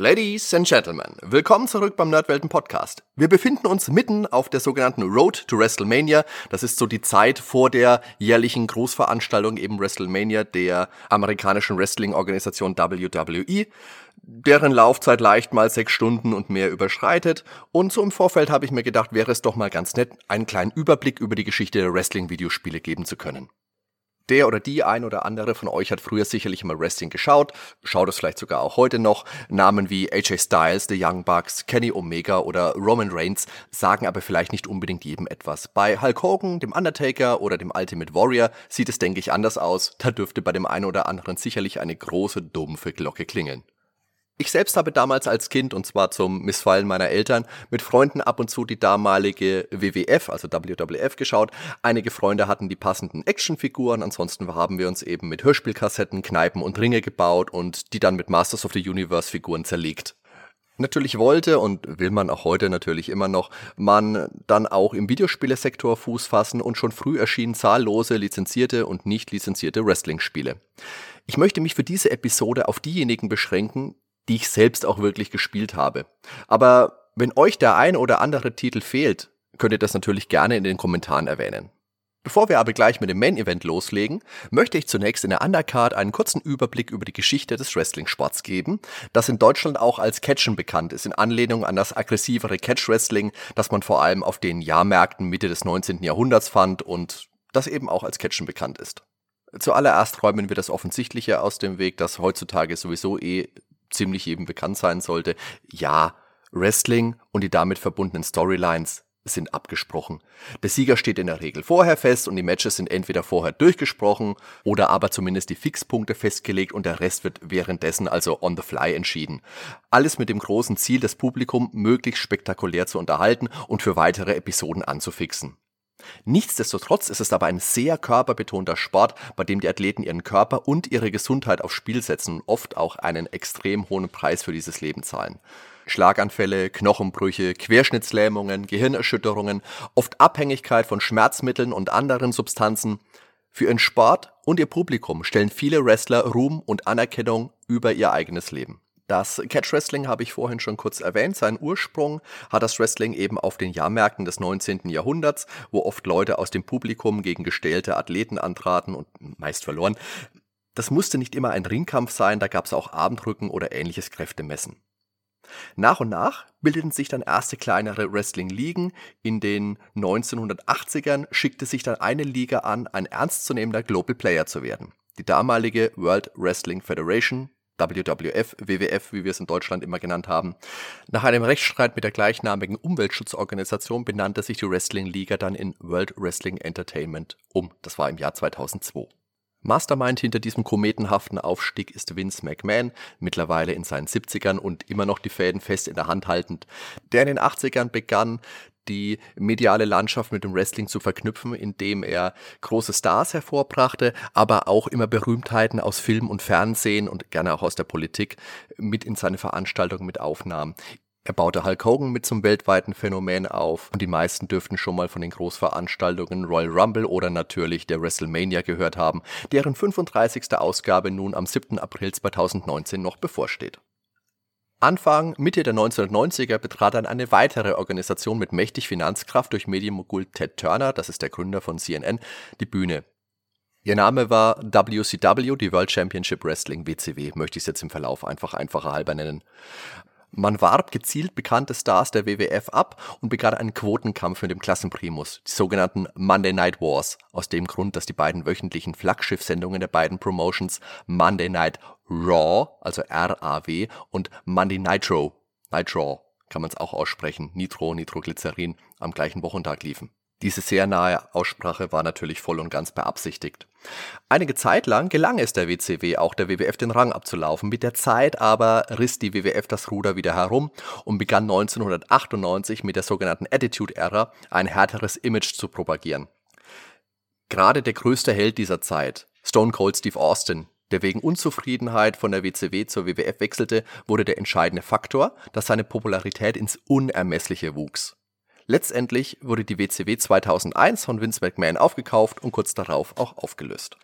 Ladies and Gentlemen, willkommen zurück beim Nerdwelten Podcast. Wir befinden uns mitten auf der sogenannten Road to WrestleMania. Das ist so die Zeit vor der jährlichen Großveranstaltung eben WrestleMania der amerikanischen Wrestling-Organisation WWE, deren Laufzeit leicht mal sechs Stunden und mehr überschreitet. Und so im Vorfeld habe ich mir gedacht, wäre es doch mal ganz nett, einen kleinen Überblick über die Geschichte der Wrestling-Videospiele geben zu können. Der oder die ein oder andere von euch hat früher sicherlich mal Wrestling geschaut, schaut es vielleicht sogar auch heute noch. Namen wie AJ Styles, The Young Bucks, Kenny Omega oder Roman Reigns sagen aber vielleicht nicht unbedingt jedem etwas. Bei Hulk Hogan, dem Undertaker oder dem Ultimate Warrior sieht es, denke ich, anders aus. Da dürfte bei dem einen oder anderen sicherlich eine große, dumpfe Glocke klingeln. Ich selbst habe damals als Kind, und zwar zum Missfallen meiner Eltern, mit Freunden ab und zu die damalige WWF, also WWF, geschaut. Einige Freunde hatten die passenden Actionfiguren, ansonsten haben wir uns eben mit Hörspielkassetten, Kneipen und Ringe gebaut und die dann mit Masters of the Universe Figuren zerlegt. Natürlich wollte und will man auch heute natürlich immer noch, man dann auch im Videospielesektor Fuß fassen und schon früh erschienen zahllose lizenzierte und nicht lizenzierte Wrestling-Spiele. Ich möchte mich für diese Episode auf diejenigen beschränken, die ich selbst auch wirklich gespielt habe. Aber wenn euch der ein oder andere Titel fehlt, könnt ihr das natürlich gerne in den Kommentaren erwähnen. Bevor wir aber gleich mit dem Main Event loslegen, möchte ich zunächst in der Undercard einen kurzen Überblick über die Geschichte des Wrestling-Sports geben, das in Deutschland auch als Catchen bekannt ist, in Anlehnung an das aggressivere Catch-Wrestling, das man vor allem auf den Jahrmärkten Mitte des 19. Jahrhunderts fand und das eben auch als Catchen bekannt ist. Zuallererst räumen wir das Offensichtliche aus dem Weg, das heutzutage sowieso eh ziemlich jedem bekannt sein sollte. Ja, Wrestling und die damit verbundenen Storylines sind abgesprochen. Der Sieger steht in der Regel vorher fest und die Matches sind entweder vorher durchgesprochen oder aber zumindest die Fixpunkte festgelegt und der Rest wird währenddessen also on the fly entschieden. Alles mit dem großen Ziel, das Publikum möglichst spektakulär zu unterhalten und für weitere Episoden anzufixen. Nichtsdestotrotz ist es aber ein sehr körperbetonter Sport, bei dem die Athleten ihren Körper und ihre Gesundheit aufs Spiel setzen und oft auch einen extrem hohen Preis für dieses Leben zahlen. Schlaganfälle, Knochenbrüche, Querschnittslähmungen, Gehirnerschütterungen, oft Abhängigkeit von Schmerzmitteln und anderen Substanzen. Für ihren Sport und ihr Publikum stellen viele Wrestler Ruhm und Anerkennung über ihr eigenes Leben. Das Catch Wrestling habe ich vorhin schon kurz erwähnt. Seinen Ursprung hat das Wrestling eben auf den Jahrmärkten des 19. Jahrhunderts, wo oft Leute aus dem Publikum gegen gestählte Athleten antraten und meist verloren. Das musste nicht immer ein Ringkampf sein, da gab es auch Abendrücken oder ähnliches Kräftemessen. Nach und nach bildeten sich dann erste kleinere Wrestling-Ligen. In den 1980ern schickte sich dann eine Liga an, ein ernstzunehmender Global Player zu werden. Die damalige World Wrestling Federation, WWF, WWF, wie wir es in Deutschland immer genannt haben. Nach einem Rechtsstreit mit der gleichnamigen Umweltschutzorganisation benannte sich die Wrestling-Liga dann in World Wrestling Entertainment um. Das war im Jahr 2002. Mastermind hinter diesem kometenhaften Aufstieg ist Vince McMahon, mittlerweile in seinen 70ern und immer noch die Fäden fest in der Hand haltend, der in den 80ern begann, die mediale Landschaft mit dem Wrestling zu verknüpfen, indem er große Stars hervorbrachte, aber auch immer Berühmtheiten aus Film und Fernsehen und gerne auch aus der Politik mit in seine Veranstaltungen mit aufnahm. Er baute Hulk Hogan mit zum weltweiten Phänomen auf und die meisten dürften schon mal von den Großveranstaltungen Royal Rumble oder natürlich der WrestleMania gehört haben, deren 35. Ausgabe nun am 7. April 2019 noch bevorsteht. Anfang, Mitte der 1990er betrat dann eine weitere Organisation mit mächtig Finanzkraft durch Medienmogul Ted Turner, das ist der Gründer von CNN, die Bühne. Ihr Name war WCW, die World Championship Wrestling WCW, möchte ich es jetzt im Verlauf einfach einfacher halber nennen. Man warb gezielt bekannte Stars der WWF ab und begann einen Quotenkampf mit dem Klassenprimus, die sogenannten Monday Night Wars, aus dem Grund, dass die beiden wöchentlichen Flaggschiffsendungen der beiden Promotions Monday Night Raw, also R-A-W, und Monday Nitro, Nitro, kann man es auch aussprechen, Nitro, Nitroglycerin, am gleichen Wochentag liefen. Diese sehr nahe Aussprache war natürlich voll und ganz beabsichtigt. Einige Zeit lang gelang es der WCW, auch der WWF den Rang abzulaufen. Mit der Zeit aber riss die WWF das Ruder wieder herum und begann 1998 mit der sogenannten Attitude Era ein härteres Image zu propagieren. Gerade der größte Held dieser Zeit, Stone Cold Steve Austin, der wegen Unzufriedenheit von der WCW zur WWF wechselte, wurde der entscheidende Faktor, dass seine Popularität ins Unermessliche wuchs. Letztendlich wurde die WCW 2001 von Vince McMahon aufgekauft und kurz darauf auch aufgelöst.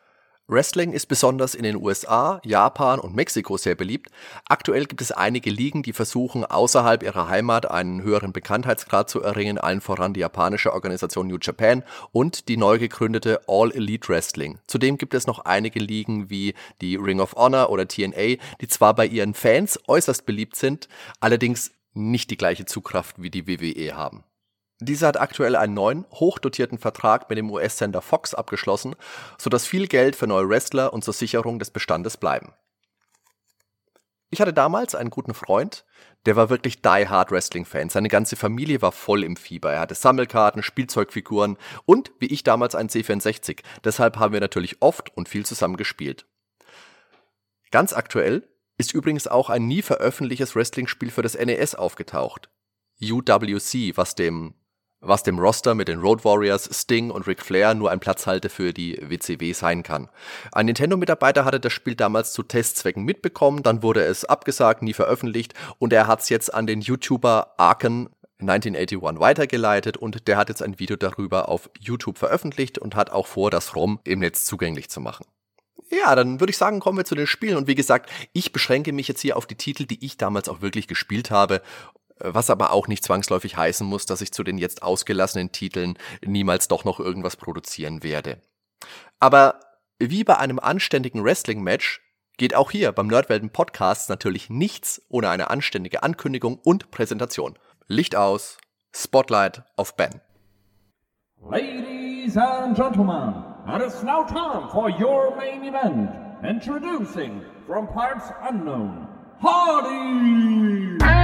Wrestling ist besonders in den USA, Japan und Mexiko sehr beliebt. Aktuell gibt es einige Ligen, die versuchen, außerhalb ihrer Heimat einen höheren Bekanntheitsgrad zu erringen, allen voran die japanische Organisation New Japan und die neu gegründete All Elite Wrestling. Zudem gibt es noch einige Ligen wie die Ring of Honor oder TNA, die zwar bei ihren Fans äußerst beliebt sind, allerdings nicht die gleiche Zugkraft wie die WWE haben. Dieser hat aktuell einen neuen, hochdotierten Vertrag mit dem US-Sender Fox abgeschlossen, sodass viel Geld für neue Wrestler und zur Sicherung des Bestandes bleiben. Ich hatte damals einen guten Freund, der war wirklich die Hard Wrestling-Fan. Seine ganze Familie war voll im Fieber. Er hatte Sammelkarten, Spielzeugfiguren und, wie ich damals, ein C64. Deshalb haben wir natürlich oft und viel zusammen gespielt. Ganz aktuell ist übrigens auch ein nie veröffentlichtes Wrestling-Spiel für das NES aufgetaucht. UWC, was dem was dem Roster mit den Road Warriors, Sting und Ric Flair nur ein Platzhalter für die WCW sein kann. Ein Nintendo-Mitarbeiter hatte das Spiel damals zu Testzwecken mitbekommen, dann wurde es abgesagt, nie veröffentlicht und er hat es jetzt an den YouTuber Arken 1981 weitergeleitet und der hat jetzt ein Video darüber auf YouTube veröffentlicht und hat auch vor, das ROM im Netz zugänglich zu machen. Ja, dann würde ich sagen, kommen wir zu den Spielen. Und wie gesagt, ich beschränke mich jetzt hier auf die Titel, die ich damals auch wirklich gespielt habe was aber auch nicht zwangsläufig heißen muss, dass ich zu den jetzt ausgelassenen Titeln niemals doch noch irgendwas produzieren werde. Aber wie bei einem anständigen Wrestling-Match geht auch hier beim Nerdwelten Podcast natürlich nichts ohne eine anständige Ankündigung und Präsentation. Licht aus, Spotlight auf Ben. Ladies and gentlemen, it is now time for your main event. Introducing from parts unknown, Hardy!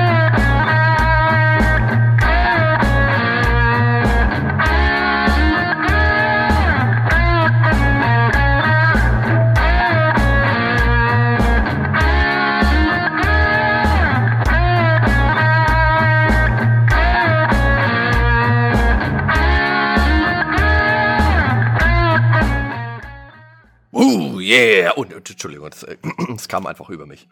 Und, Entschuldigung, das, äh, kam einfach über mich.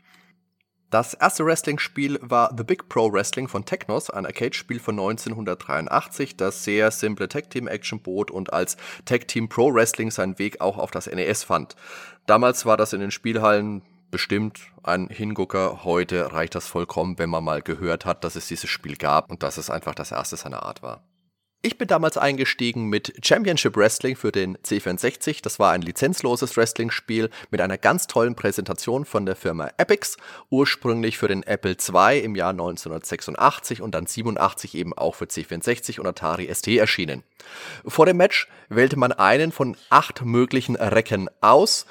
Das erste Wrestling-Spiel war The Big Pro Wrestling von Technos, ein Arcade-Spiel von 1983, das sehr simple Tag-Team-Action bot und als Tag-Team Pro Wrestling seinen Weg auch auf das NES fand. Damals war das in den Spielhallen bestimmt ein Hingucker. Heute reicht das vollkommen, wenn man mal gehört hat, dass es dieses Spiel gab und dass es einfach das erste seiner Art war. Ich bin damals eingestiegen mit Championship Wrestling für den C64. Das war ein lizenzloses Wrestling-Spiel mit einer ganz tollen Präsentation von der Firma Epix, ursprünglich für den Apple II im Jahr 1986 und dann 87 eben auch für C64 und Atari ST erschienen. Vor dem Match wählte man einen von acht möglichen Recken aus,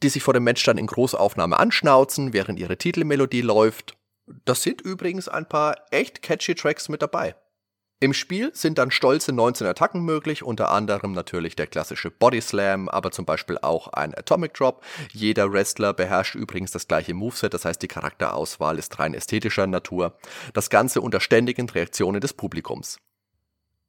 die sich vor dem Match dann in Großaufnahme anschnauzen, während ihre Titelmelodie läuft. Das sind übrigens ein paar echt catchy Tracks mit dabei. Im Spiel sind dann stolze 19 Attacken möglich, unter anderem natürlich der klassische Body Slam, aber zum Beispiel auch ein Atomic Drop. Jeder Wrestler beherrscht übrigens das gleiche Moveset, das heißt die Charakterauswahl ist rein ästhetischer Natur. Das Ganze unter ständigen Reaktionen des Publikums.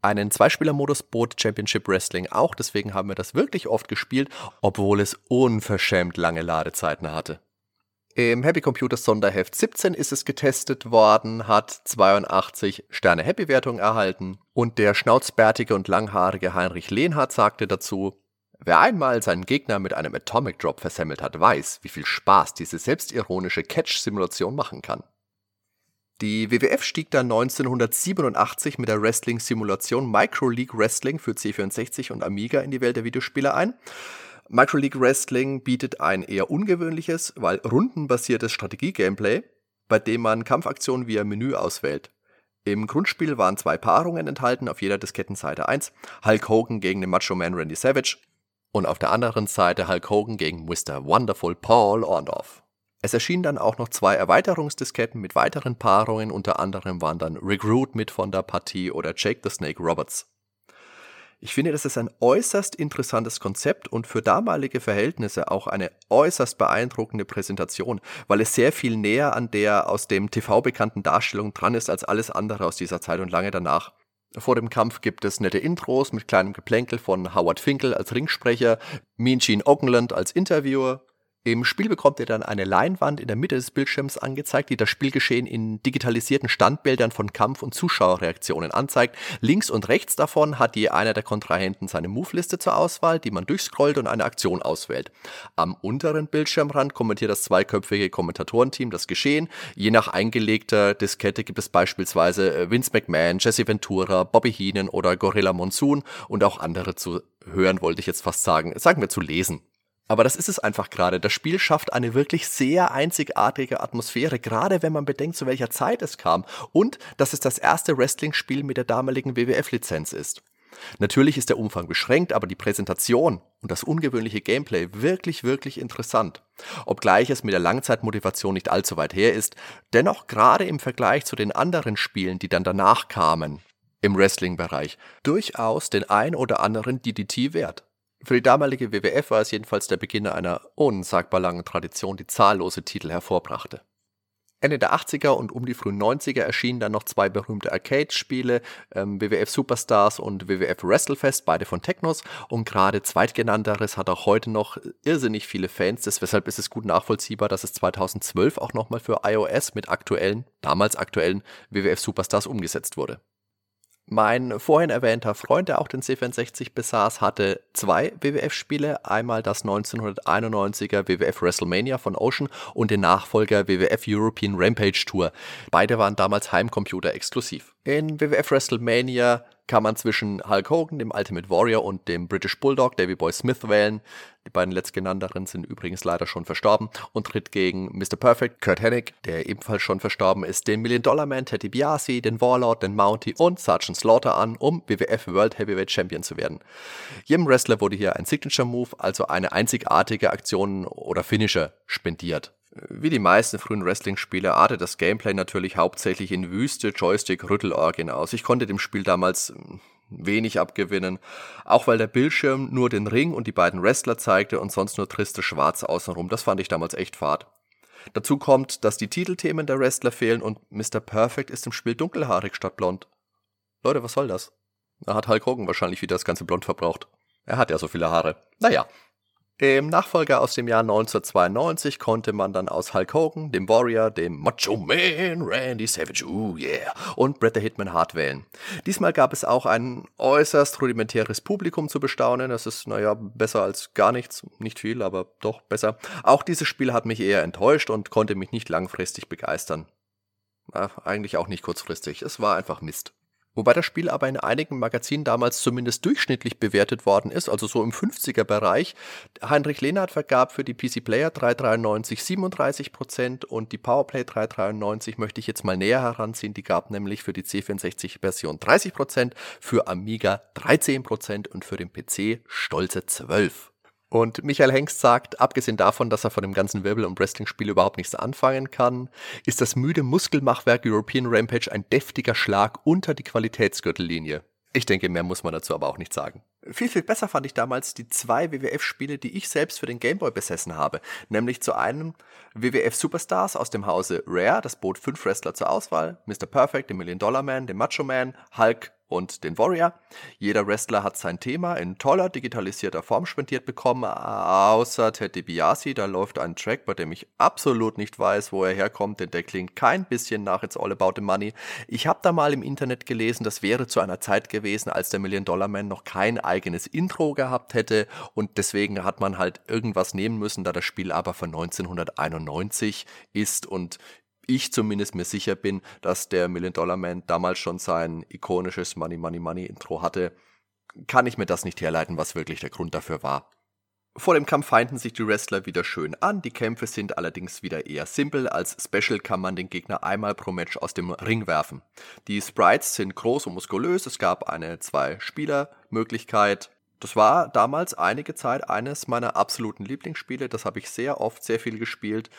Einen Zweispieler-Modus bot Championship Wrestling auch, deswegen haben wir das wirklich oft gespielt, obwohl es unverschämt lange Ladezeiten hatte. Im Happy Computers Sonderheft 17 ist es getestet worden, hat 82 Sterne Happy-Wertung erhalten und der schnauzbärtige und langhaarige Heinrich Lehnhardt sagte dazu, Wer einmal seinen Gegner mit einem Atomic Drop versemmelt hat, weiß, wie viel Spaß diese selbstironische Catch-Simulation machen kann. Die WWF stieg dann 1987 mit der Wrestling-Simulation Micro League Wrestling für C64 und Amiga in die Welt der Videospiele ein. Micro League Wrestling bietet ein eher ungewöhnliches, weil rundenbasiertes Strategie-Gameplay, bei dem man Kampfaktionen via Menü auswählt. Im Grundspiel waren zwei Paarungen enthalten, auf jeder Diskettenseite 1. Hulk Hogan gegen den Macho Man Randy Savage und auf der anderen Seite Hulk Hogan gegen Mr. Wonderful Paul Orndorff. Es erschienen dann auch noch zwei Erweiterungsdisketten mit weiteren Paarungen, unter anderem waren dann Rick Root mit von der Partie oder Jake the Snake Roberts. Ich finde, das ist ein äußerst interessantes Konzept und für damalige Verhältnisse auch eine äußerst beeindruckende Präsentation, weil es sehr viel näher an der aus dem TV bekannten Darstellung dran ist als alles andere aus dieser Zeit und lange danach. Vor dem Kampf gibt es nette Intros mit kleinem Geplänkel von Howard Finkel als Ringsprecher, Mean Gene Oakland als Interviewer, im Spiel bekommt ihr dann eine Leinwand in der Mitte des Bildschirms angezeigt, die das Spielgeschehen in digitalisierten Standbildern von Kampf- und Zuschauerreaktionen anzeigt. Links und rechts davon hat je einer der Kontrahenten seine Move-Liste zur Auswahl, die man durchscrollt und eine Aktion auswählt. Am unteren Bildschirmrand kommentiert das zweiköpfige Kommentatorenteam das Geschehen. Je nach eingelegter Diskette gibt es beispielsweise äh, Vince McMahon, Jesse Ventura, Bobby Heenan oder Gorilla Monsoon und auch andere zu hören, wollte ich jetzt fast sagen. Sagen wir zu lesen. Aber das ist es einfach gerade. Das Spiel schafft eine wirklich sehr einzigartige Atmosphäre, gerade wenn man bedenkt, zu welcher Zeit es kam und dass es das erste Wrestling-Spiel mit der damaligen WWF-Lizenz ist. Natürlich ist der Umfang beschränkt, aber die Präsentation und das ungewöhnliche Gameplay wirklich, wirklich interessant. Obgleich es mit der Langzeitmotivation nicht allzu weit her ist, dennoch gerade im Vergleich zu den anderen Spielen, die dann danach kamen, im Wrestling-Bereich, durchaus den ein oder anderen DDT wert. Für die damalige WWF war es jedenfalls der Beginn einer unsagbar langen Tradition, die zahllose Titel hervorbrachte. Ende der 80er und um die frühen 90er erschienen dann noch zwei berühmte Arcade-Spiele, ähm, WWF Superstars und WWF Wrestlefest, beide von Technos. Und gerade zweitgenannteres hat auch heute noch irrsinnig viele Fans. Deshalb ist es gut nachvollziehbar, dass es 2012 auch nochmal für iOS mit aktuellen, damals aktuellen WWF Superstars umgesetzt wurde. Mein vorhin erwähnter Freund, der auch den C64 besaß, hatte zwei WWF-Spiele. Einmal das 1991er WWF WrestleMania von Ocean und den Nachfolger WWF European Rampage Tour. Beide waren damals Heimcomputer exklusiv. In WWF WrestleMania kann man zwischen Hulk Hogan, dem Ultimate Warrior und dem British Bulldog, Davy Boy Smith wählen. Die beiden letztgenannteren sind übrigens leider schon verstorben und tritt gegen Mr. Perfect, Kurt Hennig, der ebenfalls schon verstorben ist, den Million Dollar Man, Teddy Biasi, den Warlord, den Mountie und Sergeant Slaughter an, um WWF World Heavyweight Champion zu werden. Jedem Wrestler wurde hier ein Signature Move, also eine einzigartige Aktion oder Finisher spendiert. Wie die meisten frühen Wrestling-Spiele artet das Gameplay natürlich hauptsächlich in wüste Joystick-Rüttelorgien aus. Ich konnte dem Spiel damals hm, wenig abgewinnen, auch weil der Bildschirm nur den Ring und die beiden Wrestler zeigte und sonst nur triste Schwarz außenrum. Das fand ich damals echt fad. Dazu kommt, dass die Titelthemen der Wrestler fehlen und Mr. Perfect ist im Spiel dunkelhaarig statt blond. Leute, was soll das? Da hat Hulk Hogan wahrscheinlich wieder das ganze Blond verbraucht. Er hat ja so viele Haare. Naja, im Nachfolger aus dem Jahr 1992 konnte man dann aus Hulk Hogan, dem Warrior, dem Macho Man, Randy Savage, oh yeah, und Bret the Hitman Hart wählen. Diesmal gab es auch ein äußerst rudimentäres Publikum zu bestaunen. Das ist, naja, besser als gar nichts. Nicht viel, aber doch besser. Auch dieses Spiel hat mich eher enttäuscht und konnte mich nicht langfristig begeistern. Na, eigentlich auch nicht kurzfristig. Es war einfach Mist. Wobei das Spiel aber in einigen Magazinen damals zumindest durchschnittlich bewertet worden ist, also so im 50er-Bereich. Heinrich Lehnhardt vergab für die PC Player 393 37% und die Powerplay 393 möchte ich jetzt mal näher heranziehen. Die gab nämlich für die C64-Version 30%, für Amiga 13% und für den PC stolze 12%. Und Michael Hengst sagt, abgesehen davon, dass er von dem ganzen Wirbel- und Wrestling-Spiel überhaupt nichts anfangen kann, ist das müde Muskelmachwerk European Rampage ein deftiger Schlag unter die Qualitätsgürtellinie. Ich denke, mehr muss man dazu aber auch nicht sagen. Viel, viel besser fand ich damals die zwei WWF-Spiele, die ich selbst für den Gameboy besessen habe. Nämlich zu einem WWF Superstars aus dem Hause Rare, das bot fünf Wrestler zur Auswahl. Mr. Perfect, den Million Dollar Man, den Macho Man, Hulk und den Warrior. Jeder Wrestler hat sein Thema in toller digitalisierter Form spendiert bekommen, außer Ted DiBiase. Da läuft ein Track, bei dem ich absolut nicht weiß, wo er herkommt, denn der klingt kein bisschen nach It's All About the Money. Ich habe da mal im Internet gelesen, das wäre zu einer Zeit gewesen, als der Million Dollar Man noch kein eigenes Intro gehabt hätte und deswegen hat man halt irgendwas nehmen müssen, da das Spiel aber von 1991 ist und ich zumindest mir sicher bin, dass der Million Dollar Man damals schon sein ikonisches Money, Money, Money Intro hatte, kann ich mir das nicht herleiten, was wirklich der Grund dafür war. Vor dem Kampf feinden sich die Wrestler wieder schön an, die Kämpfe sind allerdings wieder eher simpel, als Special kann man den Gegner einmal pro Match aus dem Ring werfen. Die Sprites sind groß und muskulös, es gab eine Zwei-Spieler-Möglichkeit. Das war damals einige Zeit eines meiner absoluten Lieblingsspiele, das habe ich sehr oft, sehr viel gespielt.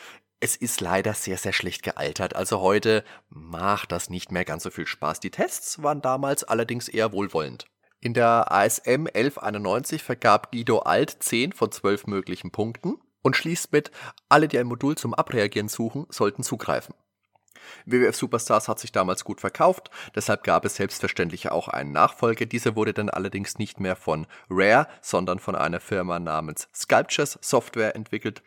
Es ist leider sehr, sehr schlecht gealtert. Also heute macht das nicht mehr ganz so viel Spaß. Die Tests waren damals allerdings eher wohlwollend. In der ASM 1191 vergab Guido Alt 10 von 12 möglichen Punkten und schließt mit, alle, die ein Modul zum Abreagieren suchen, sollten zugreifen. WWF Superstars hat sich damals gut verkauft, deshalb gab es selbstverständlich auch einen Nachfolger. Dieser wurde dann allerdings nicht mehr von Rare, sondern von einer Firma namens Sculptures Software entwickelt.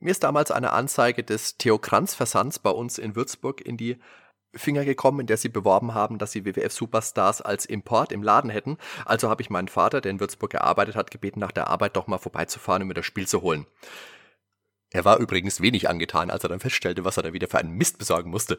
Mir ist damals eine Anzeige des Theokranz Versands bei uns in Würzburg in die Finger gekommen, in der sie beworben haben, dass sie WWF Superstars als Import im Laden hätten. Also habe ich meinen Vater, der in Würzburg gearbeitet hat, gebeten, nach der Arbeit doch mal vorbeizufahren und mir das Spiel zu holen. Er war übrigens wenig angetan, als er dann feststellte, was er da wieder für einen Mist besorgen musste.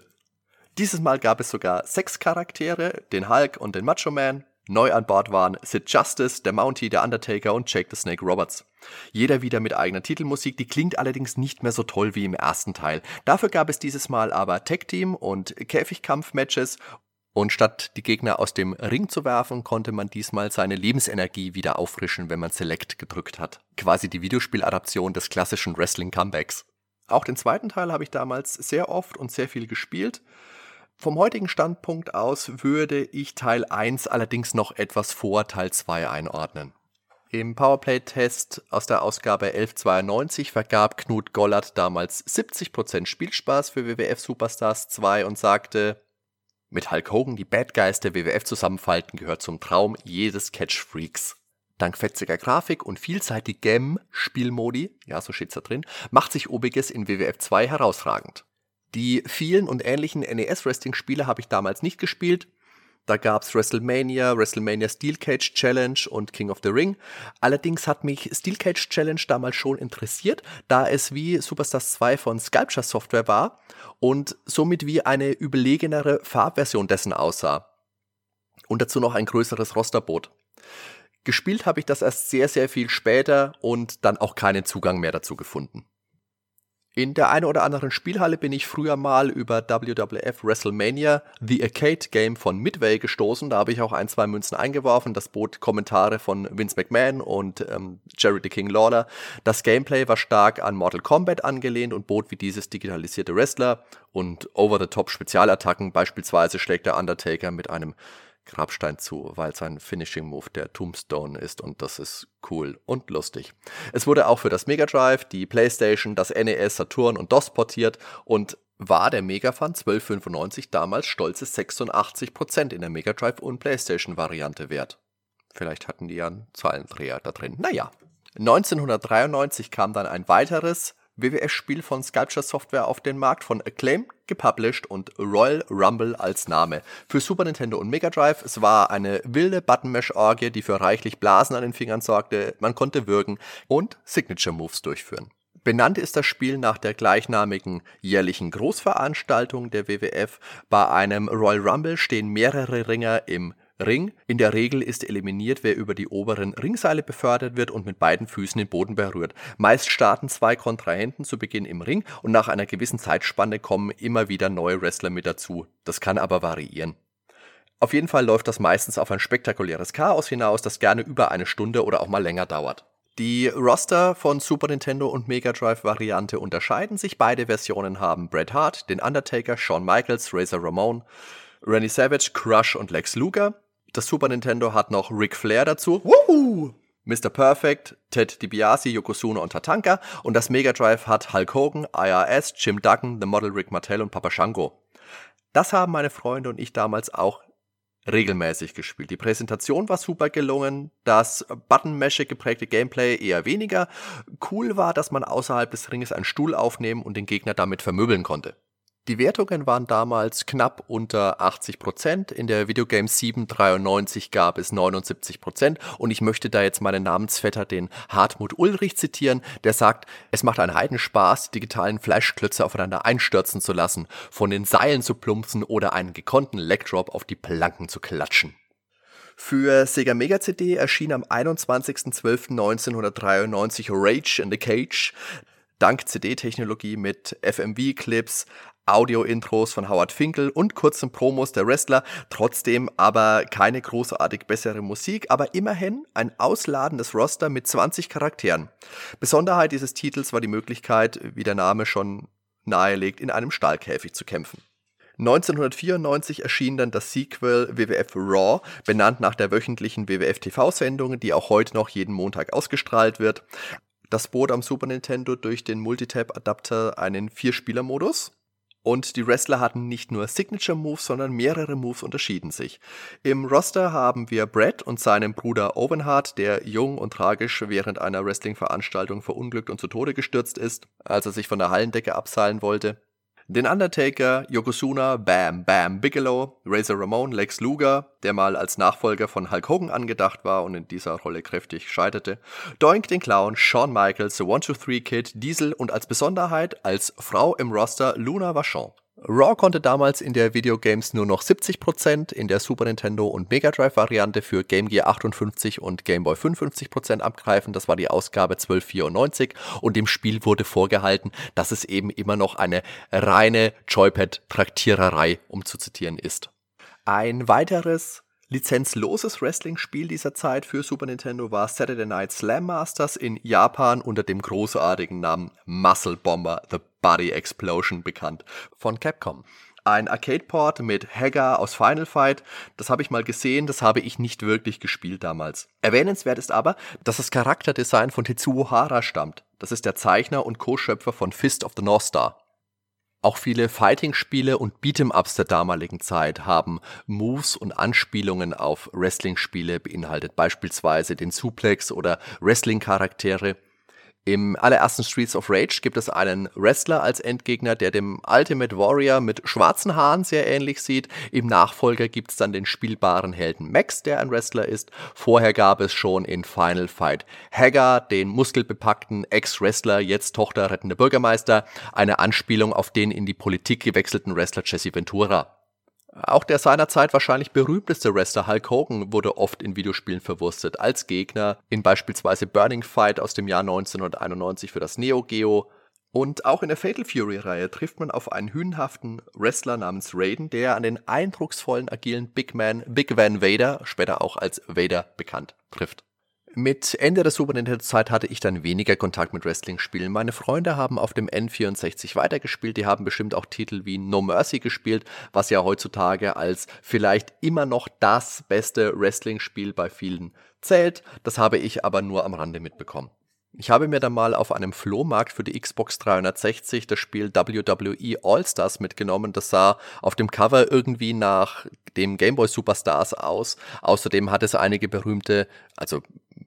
Dieses Mal gab es sogar sechs Charaktere, den Hulk und den Macho Man. Neu an Bord waren Sid Justice, der Mountie, der Undertaker und Jake the Snake Roberts. Jeder wieder mit eigener Titelmusik, die klingt allerdings nicht mehr so toll wie im ersten Teil. Dafür gab es dieses Mal aber Tag-Team und Käfigkampf-Matches und statt die Gegner aus dem Ring zu werfen, konnte man diesmal seine Lebensenergie wieder auffrischen, wenn man Select gedrückt hat. Quasi die Videospieladaption des klassischen Wrestling-Comebacks. Auch den zweiten Teil habe ich damals sehr oft und sehr viel gespielt. Vom heutigen Standpunkt aus würde ich Teil 1 allerdings noch etwas vor Teil 2 einordnen. Im Powerplay-Test aus der Ausgabe 1192 vergab Knut Gollert damals 70% Spielspaß für WWF Superstars 2 und sagte, mit Hulk Hogan die Bad Guys der WWF zusammenfalten gehört zum Traum jedes Catch-Freaks. Dank fetziger Grafik und vielseitigem Spielmodi, ja, so steht's da drin, macht sich Obiges in WWF 2 herausragend. Die vielen und ähnlichen NES-Wrestling-Spiele habe ich damals nicht gespielt, da gab es WrestleMania, WrestleMania Steel Cage Challenge und King of the Ring. Allerdings hat mich Steel Cage Challenge damals schon interessiert, da es wie Superstars 2 von Sculpture Software war und somit wie eine überlegenere Farbversion dessen aussah. Und dazu noch ein größeres Rosterbot. Gespielt habe ich das erst sehr, sehr viel später und dann auch keinen Zugang mehr dazu gefunden. In der einen oder anderen Spielhalle bin ich früher mal über WWF WrestleMania The Arcade Game von Midway gestoßen. Da habe ich auch ein, zwei Münzen eingeworfen. Das bot Kommentare von Vince McMahon und ähm, Jerry the King Lawler. Das Gameplay war stark an Mortal Kombat angelehnt und bot wie dieses digitalisierte Wrestler und over-the-top Spezialattacken. Beispielsweise schlägt der Undertaker mit einem Grabstein zu, weil sein Finishing Move der Tombstone ist und das ist cool und lustig. Es wurde auch für das Mega Drive, die PlayStation, das NES, Saturn und DOS portiert und war der Megafan 1295 damals stolze 86% in der Mega Drive und PlayStation Variante wert. Vielleicht hatten die ja einen Zahlendreher da drin. Naja. 1993 kam dann ein weiteres WWF-Spiel von Sculpture Software auf den Markt, von Acclaim gepublished und Royal Rumble als Name. Für Super Nintendo und Mega Drive. Es war eine wilde Button-Mesh-Orgie, die für reichlich Blasen an den Fingern sorgte. Man konnte wirken und Signature-Moves durchführen. Benannt ist das Spiel nach der gleichnamigen jährlichen Großveranstaltung der WWF. Bei einem Royal Rumble stehen mehrere Ringer im Ring. In der Regel ist eliminiert, wer über die oberen Ringseile befördert wird und mit beiden Füßen den Boden berührt. Meist starten zwei Kontrahenten zu Beginn im Ring und nach einer gewissen Zeitspanne kommen immer wieder neue Wrestler mit dazu. Das kann aber variieren. Auf jeden Fall läuft das meistens auf ein spektakuläres Chaos hinaus, das gerne über eine Stunde oder auch mal länger dauert. Die Roster von Super Nintendo und Mega Drive Variante unterscheiden sich. Beide Versionen haben Bret Hart, den Undertaker, Shawn Michaels, Razor Ramon, Randy Savage, Crush und Lex Luger. Das Super Nintendo hat noch Ric Flair dazu. Woo! Mr. Perfect, Ted DiBiase, Yokozuna und Tatanka. Und das Mega Drive hat Hulk Hogan, IRS, Jim Duggan, The Model Rick Martell und Papa Shango. Das haben meine Freunde und ich damals auch regelmäßig gespielt. Die Präsentation war super gelungen, das Button-Mashing geprägte Gameplay eher weniger. Cool war, dass man außerhalb des Ringes einen Stuhl aufnehmen und den Gegner damit vermöbeln konnte. Die Wertungen waren damals knapp unter 80 Prozent. In der Videogame 793 gab es 79 Prozent. Und ich möchte da jetzt meinen Namensvetter, den Hartmut Ulrich, zitieren. Der sagt, es macht einen Heidenspaß, digitalen Fleischklötze aufeinander einstürzen zu lassen, von den Seilen zu plumpsen oder einen gekonnten Legdrop auf die Planken zu klatschen. Für Sega Mega CD erschien am 21.12.1993 Rage in the Cage. Dank CD-Technologie mit FMV-Clips, Audio-Intros von Howard Finkel und kurzen Promos der Wrestler, trotzdem aber keine großartig bessere Musik, aber immerhin ein ausladendes Roster mit 20 Charakteren. Besonderheit dieses Titels war die Möglichkeit, wie der Name schon nahelegt, in einem Stahlkäfig zu kämpfen. 1994 erschien dann das Sequel WWF Raw, benannt nach der wöchentlichen WWF TV-Sendung, die auch heute noch jeden Montag ausgestrahlt wird. Das bot am Super Nintendo durch den Multitap-Adapter einen Vierspieler-Modus Und die Wrestler hatten nicht nur Signature Moves, sondern mehrere Moves unterschieden sich. Im Roster haben wir Brett und seinen Bruder Owen Hart, der jung und tragisch während einer Wrestling-Veranstaltung verunglückt und zu Tode gestürzt ist, als er sich von der Hallendecke abseilen wollte. Den Undertaker, Yokozuna, Bam Bam Bigelow, Razor Ramon, Lex Luger, der mal als Nachfolger von Hulk Hogan angedacht war und in dieser Rolle kräftig scheiterte, Doink den Clown, Shawn Michaels, The One Two Three Kid, Diesel und als Besonderheit als Frau im Roster Luna Vachon. Raw konnte damals in der Videogames nur noch 70%, in der Super Nintendo und Mega Drive Variante für Game Gear 58 und Game Boy 55% abgreifen. Das war die Ausgabe 1294 und dem Spiel wurde vorgehalten, dass es eben immer noch eine reine Joypad-Traktiererei, um zu zitieren, ist. Ein weiteres lizenzloses Wrestling-Spiel dieser Zeit für Super Nintendo war Saturday Night Slam Masters in Japan unter dem großartigen Namen Muscle Bomber The Body Explosion bekannt von Capcom. Ein Arcade-Port mit Hagar aus Final Fight. Das habe ich mal gesehen, das habe ich nicht wirklich gespielt damals. Erwähnenswert ist aber, dass das Charakterdesign von Tetsuo Hara stammt. Das ist der Zeichner und Co-Schöpfer von Fist of the North Star. Auch viele Fighting-Spiele und Beat'em-Ups der damaligen Zeit haben Moves und Anspielungen auf Wrestling-Spiele beinhaltet, beispielsweise den Suplex oder Wrestling-Charaktere. Im allerersten Streets of Rage gibt es einen Wrestler als Endgegner, der dem Ultimate Warrior mit schwarzen Haaren sehr ähnlich sieht. Im Nachfolger gibt es dann den spielbaren Helden Max, der ein Wrestler ist. Vorher gab es schon in Final Fight Hagar, den muskelbepackten Ex-Wrestler, jetzt Tochter rettende Bürgermeister, eine Anspielung auf den in die Politik gewechselten Wrestler Jesse Ventura. Auch der seinerzeit wahrscheinlich berühmteste Wrestler Hulk Hogan wurde oft in Videospielen verwurstet, als Gegner in beispielsweise Burning Fight aus dem Jahr 1991 für das Neo Geo. Und auch in der Fatal Fury-Reihe trifft man auf einen hünenhaften Wrestler namens Raiden, der an den eindrucksvollen, agilen Big Man Big Van Vader, später auch als Vader bekannt, trifft. Mit Ende der Super Nintendo-Zeit hatte ich dann weniger Kontakt mit Wrestling-Spielen. Meine Freunde haben auf dem N64 weitergespielt. Die haben bestimmt auch Titel wie No Mercy gespielt, was ja heutzutage als vielleicht immer noch das beste Wrestling-Spiel bei vielen zählt. Das habe ich aber nur am Rande mitbekommen. Ich habe mir dann mal auf einem Flohmarkt für die Xbox 360 das Spiel WWE All-Stars mitgenommen. Das sah auf dem Cover irgendwie nach dem Gameboy Superstars aus. Außerdem hat es einige berühmte, also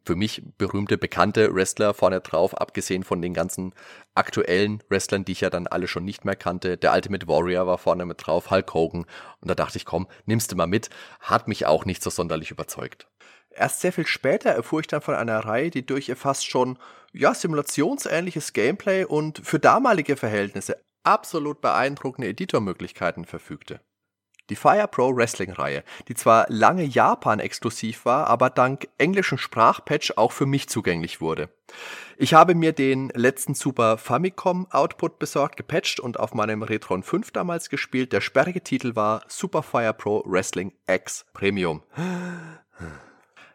für mich berühmte, bekannte Wrestler vorne drauf, abgesehen von den ganzen aktuellen Wrestlern, die ich ja dann alle schon nicht mehr kannte. Der Ultimate Warrior war vorne mit drauf, Hulk Hogan. Und da dachte ich, komm, nimmst du mal mit. Hat mich auch nicht so sonderlich überzeugt. Erst sehr viel später erfuhr ich dann von einer Reihe, die durch ihr fast schon ja, simulationsähnliches Gameplay und für damalige Verhältnisse absolut beeindruckende Editormöglichkeiten verfügte. Die Fire Pro Wrestling Reihe, die zwar lange Japan exklusiv war, aber dank englischen Sprachpatch auch für mich zugänglich wurde. Ich habe mir den letzten Super Famicom Output besorgt, gepatcht und auf meinem Retron 5 damals gespielt. Der sperrige Titel war Super Fire Pro Wrestling X Premium.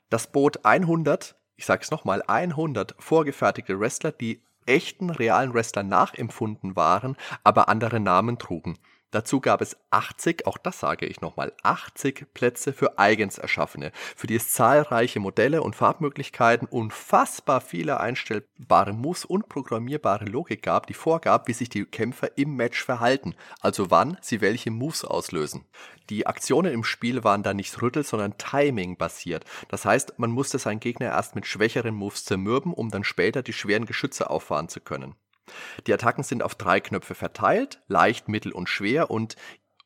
Das bot 100, ich sag's nochmal, 100 vorgefertigte Wrestler, die echten realen Wrestler nachempfunden waren, aber andere Namen trugen. Dazu gab es 80, auch das sage ich nochmal, 80 Plätze für eigens erschaffene, für die es zahlreiche Modelle und Farbmöglichkeiten, unfassbar viele einstellbare Moves und programmierbare Logik gab, die vorgab, wie sich die Kämpfer im Match verhalten, also wann sie welche Moves auslösen. Die Aktionen im Spiel waren da nicht Rüttel, sondern Timing basiert. Das heißt, man musste seinen Gegner erst mit schwächeren Moves zermürben, um dann später die schweren Geschütze auffahren zu können. Die Attacken sind auf drei Knöpfe verteilt, leicht, mittel und schwer und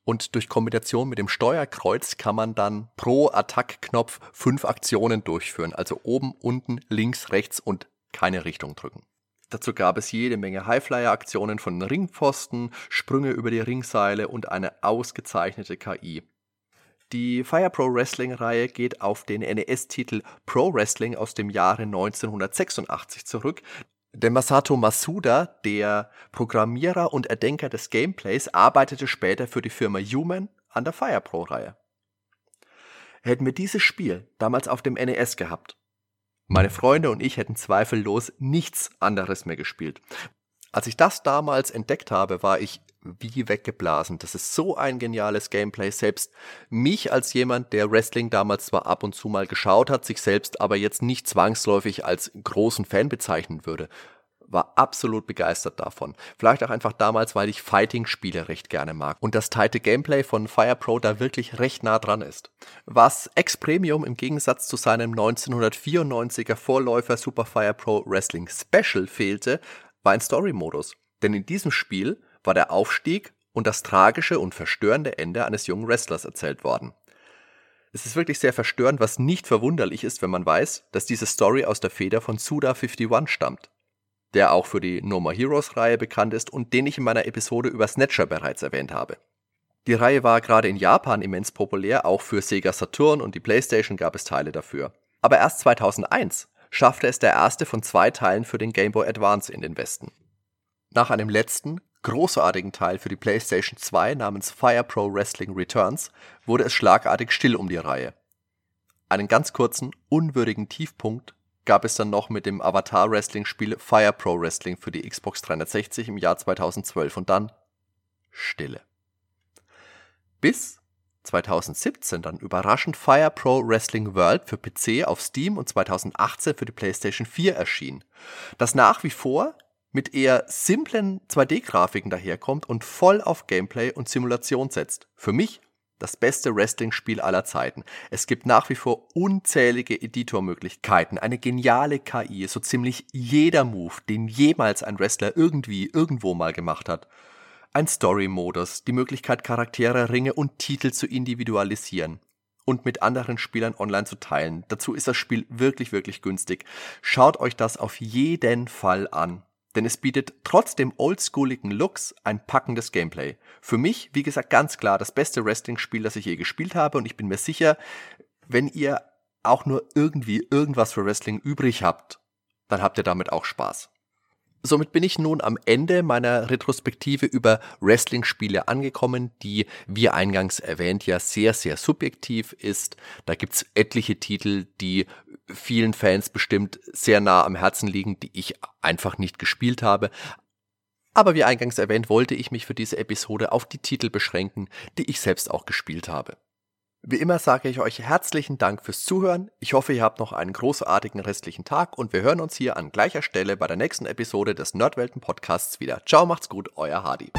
und durch Kombination mit dem Steuerkreuz kann man dann pro Attackknopf fünf Aktionen durchführen. Also oben, unten, links, rechts und keine Richtung drücken. Dazu gab es jede Menge Highflyer-Aktionen von Ringpfosten, Sprünge über die Ringseile und eine ausgezeichnete KI. Die Fire Pro Wrestling Reihe geht auf den NES-Titel Pro Wrestling aus dem Jahre 1986 zurück, denn Masato Masuda, der Programmierer und Erdenker des Gameplays, arbeitete später für die Firma Human an der Fire Pro-Reihe. Hätten wir dieses Spiel damals auf dem NES gehabt, meine Freunde und ich hätten zweifellos nichts anderes mehr gespielt. Als ich das damals entdeckt habe, war ich wie weggeblasen. Das ist so ein geniales Gameplay. Selbst mich als jemand, der Wrestling damals zwar ab und zu mal geschaut hat, sich selbst aber jetzt nicht zwangsläufig als großen Fan bezeichnen würde, war absolut begeistert davon. Vielleicht auch einfach damals, weil ich Fighting-Spiele recht gerne mag und das tighte Gameplay von Fire Pro da wirklich recht nah dran ist. Was X Premium im Gegensatz zu seinem 1994er Vorläufer Super Fire Pro Wrestling Special fehlte, war ein Story-Modus. Denn in diesem Spiel war der Aufstieg und das tragische und verstörende Ende eines jungen Wrestlers erzählt worden. Es ist wirklich sehr verstörend, was nicht verwunderlich ist, wenn man weiß, dass diese Story aus der Feder von Suda51 stammt, der auch für die No More Heroes Reihe bekannt ist und den ich in meiner Episode über Snatcher bereits erwähnt habe. Die Reihe war gerade in Japan immens populär, auch für Sega Saturn und die PlayStation gab es Teile dafür. Aber erst 2001 schaffte es der erste von zwei Teilen für den Game Boy Advance in den Westen. Nach einem letzten, großartigen Teil für die PlayStation 2 namens Fire Pro Wrestling Returns wurde es schlagartig still um die Reihe. Einen ganz kurzen, unwürdigen Tiefpunkt gab es dann noch mit dem Avatar Wrestling Spiel Fire Pro Wrestling für die Xbox 360 im Jahr 2012 und dann Stille. Bis 2017 dann überraschend Fire Pro Wrestling World für PC auf Steam und 2018 für die PlayStation 4 erschien, das nach wie vor mit eher simplen 2D-Grafiken daherkommt und voll auf Gameplay und Simulation setzt. Für mich das beste Wrestling-Spiel aller Zeiten. Es gibt nach wie vor unzählige Editormöglichkeiten, eine geniale KI, so ziemlich jeder Move, den jemals ein Wrestler irgendwie irgendwo mal gemacht hat. Ein Story-Modus, die Möglichkeit, Charaktere, Ringe und Titel zu individualisieren und mit anderen Spielern online zu teilen. Dazu ist das Spiel wirklich, wirklich günstig. Schaut euch das auf jeden Fall an denn es bietet trotz dem oldschooligen Looks ein packendes Gameplay. Für mich, wie gesagt, ganz klar das beste Wrestling-Spiel, das ich je gespielt habe und ich bin mir sicher, wenn ihr auch nur irgendwie irgendwas für Wrestling übrig habt, dann habt ihr damit auch Spaß. Somit bin ich nun am Ende meiner Retrospektive über Wrestling-Spiele angekommen, die, wie eingangs erwähnt, ja sehr, sehr subjektiv ist. Da gibt's etliche Titel, die vielen Fans bestimmt sehr nah am Herzen liegen, die ich einfach nicht gespielt habe. Aber wie eingangs erwähnt, wollte ich mich für diese Episode auf die Titel beschränken, die ich selbst auch gespielt habe. Wie immer sage ich euch herzlichen Dank fürs Zuhören. Ich hoffe, ihr habt noch einen großartigen restlichen Tag und wir hören uns hier an gleicher Stelle bei der nächsten Episode des Nerdwelten Podcasts wieder. Ciao, macht's gut, euer Hardy.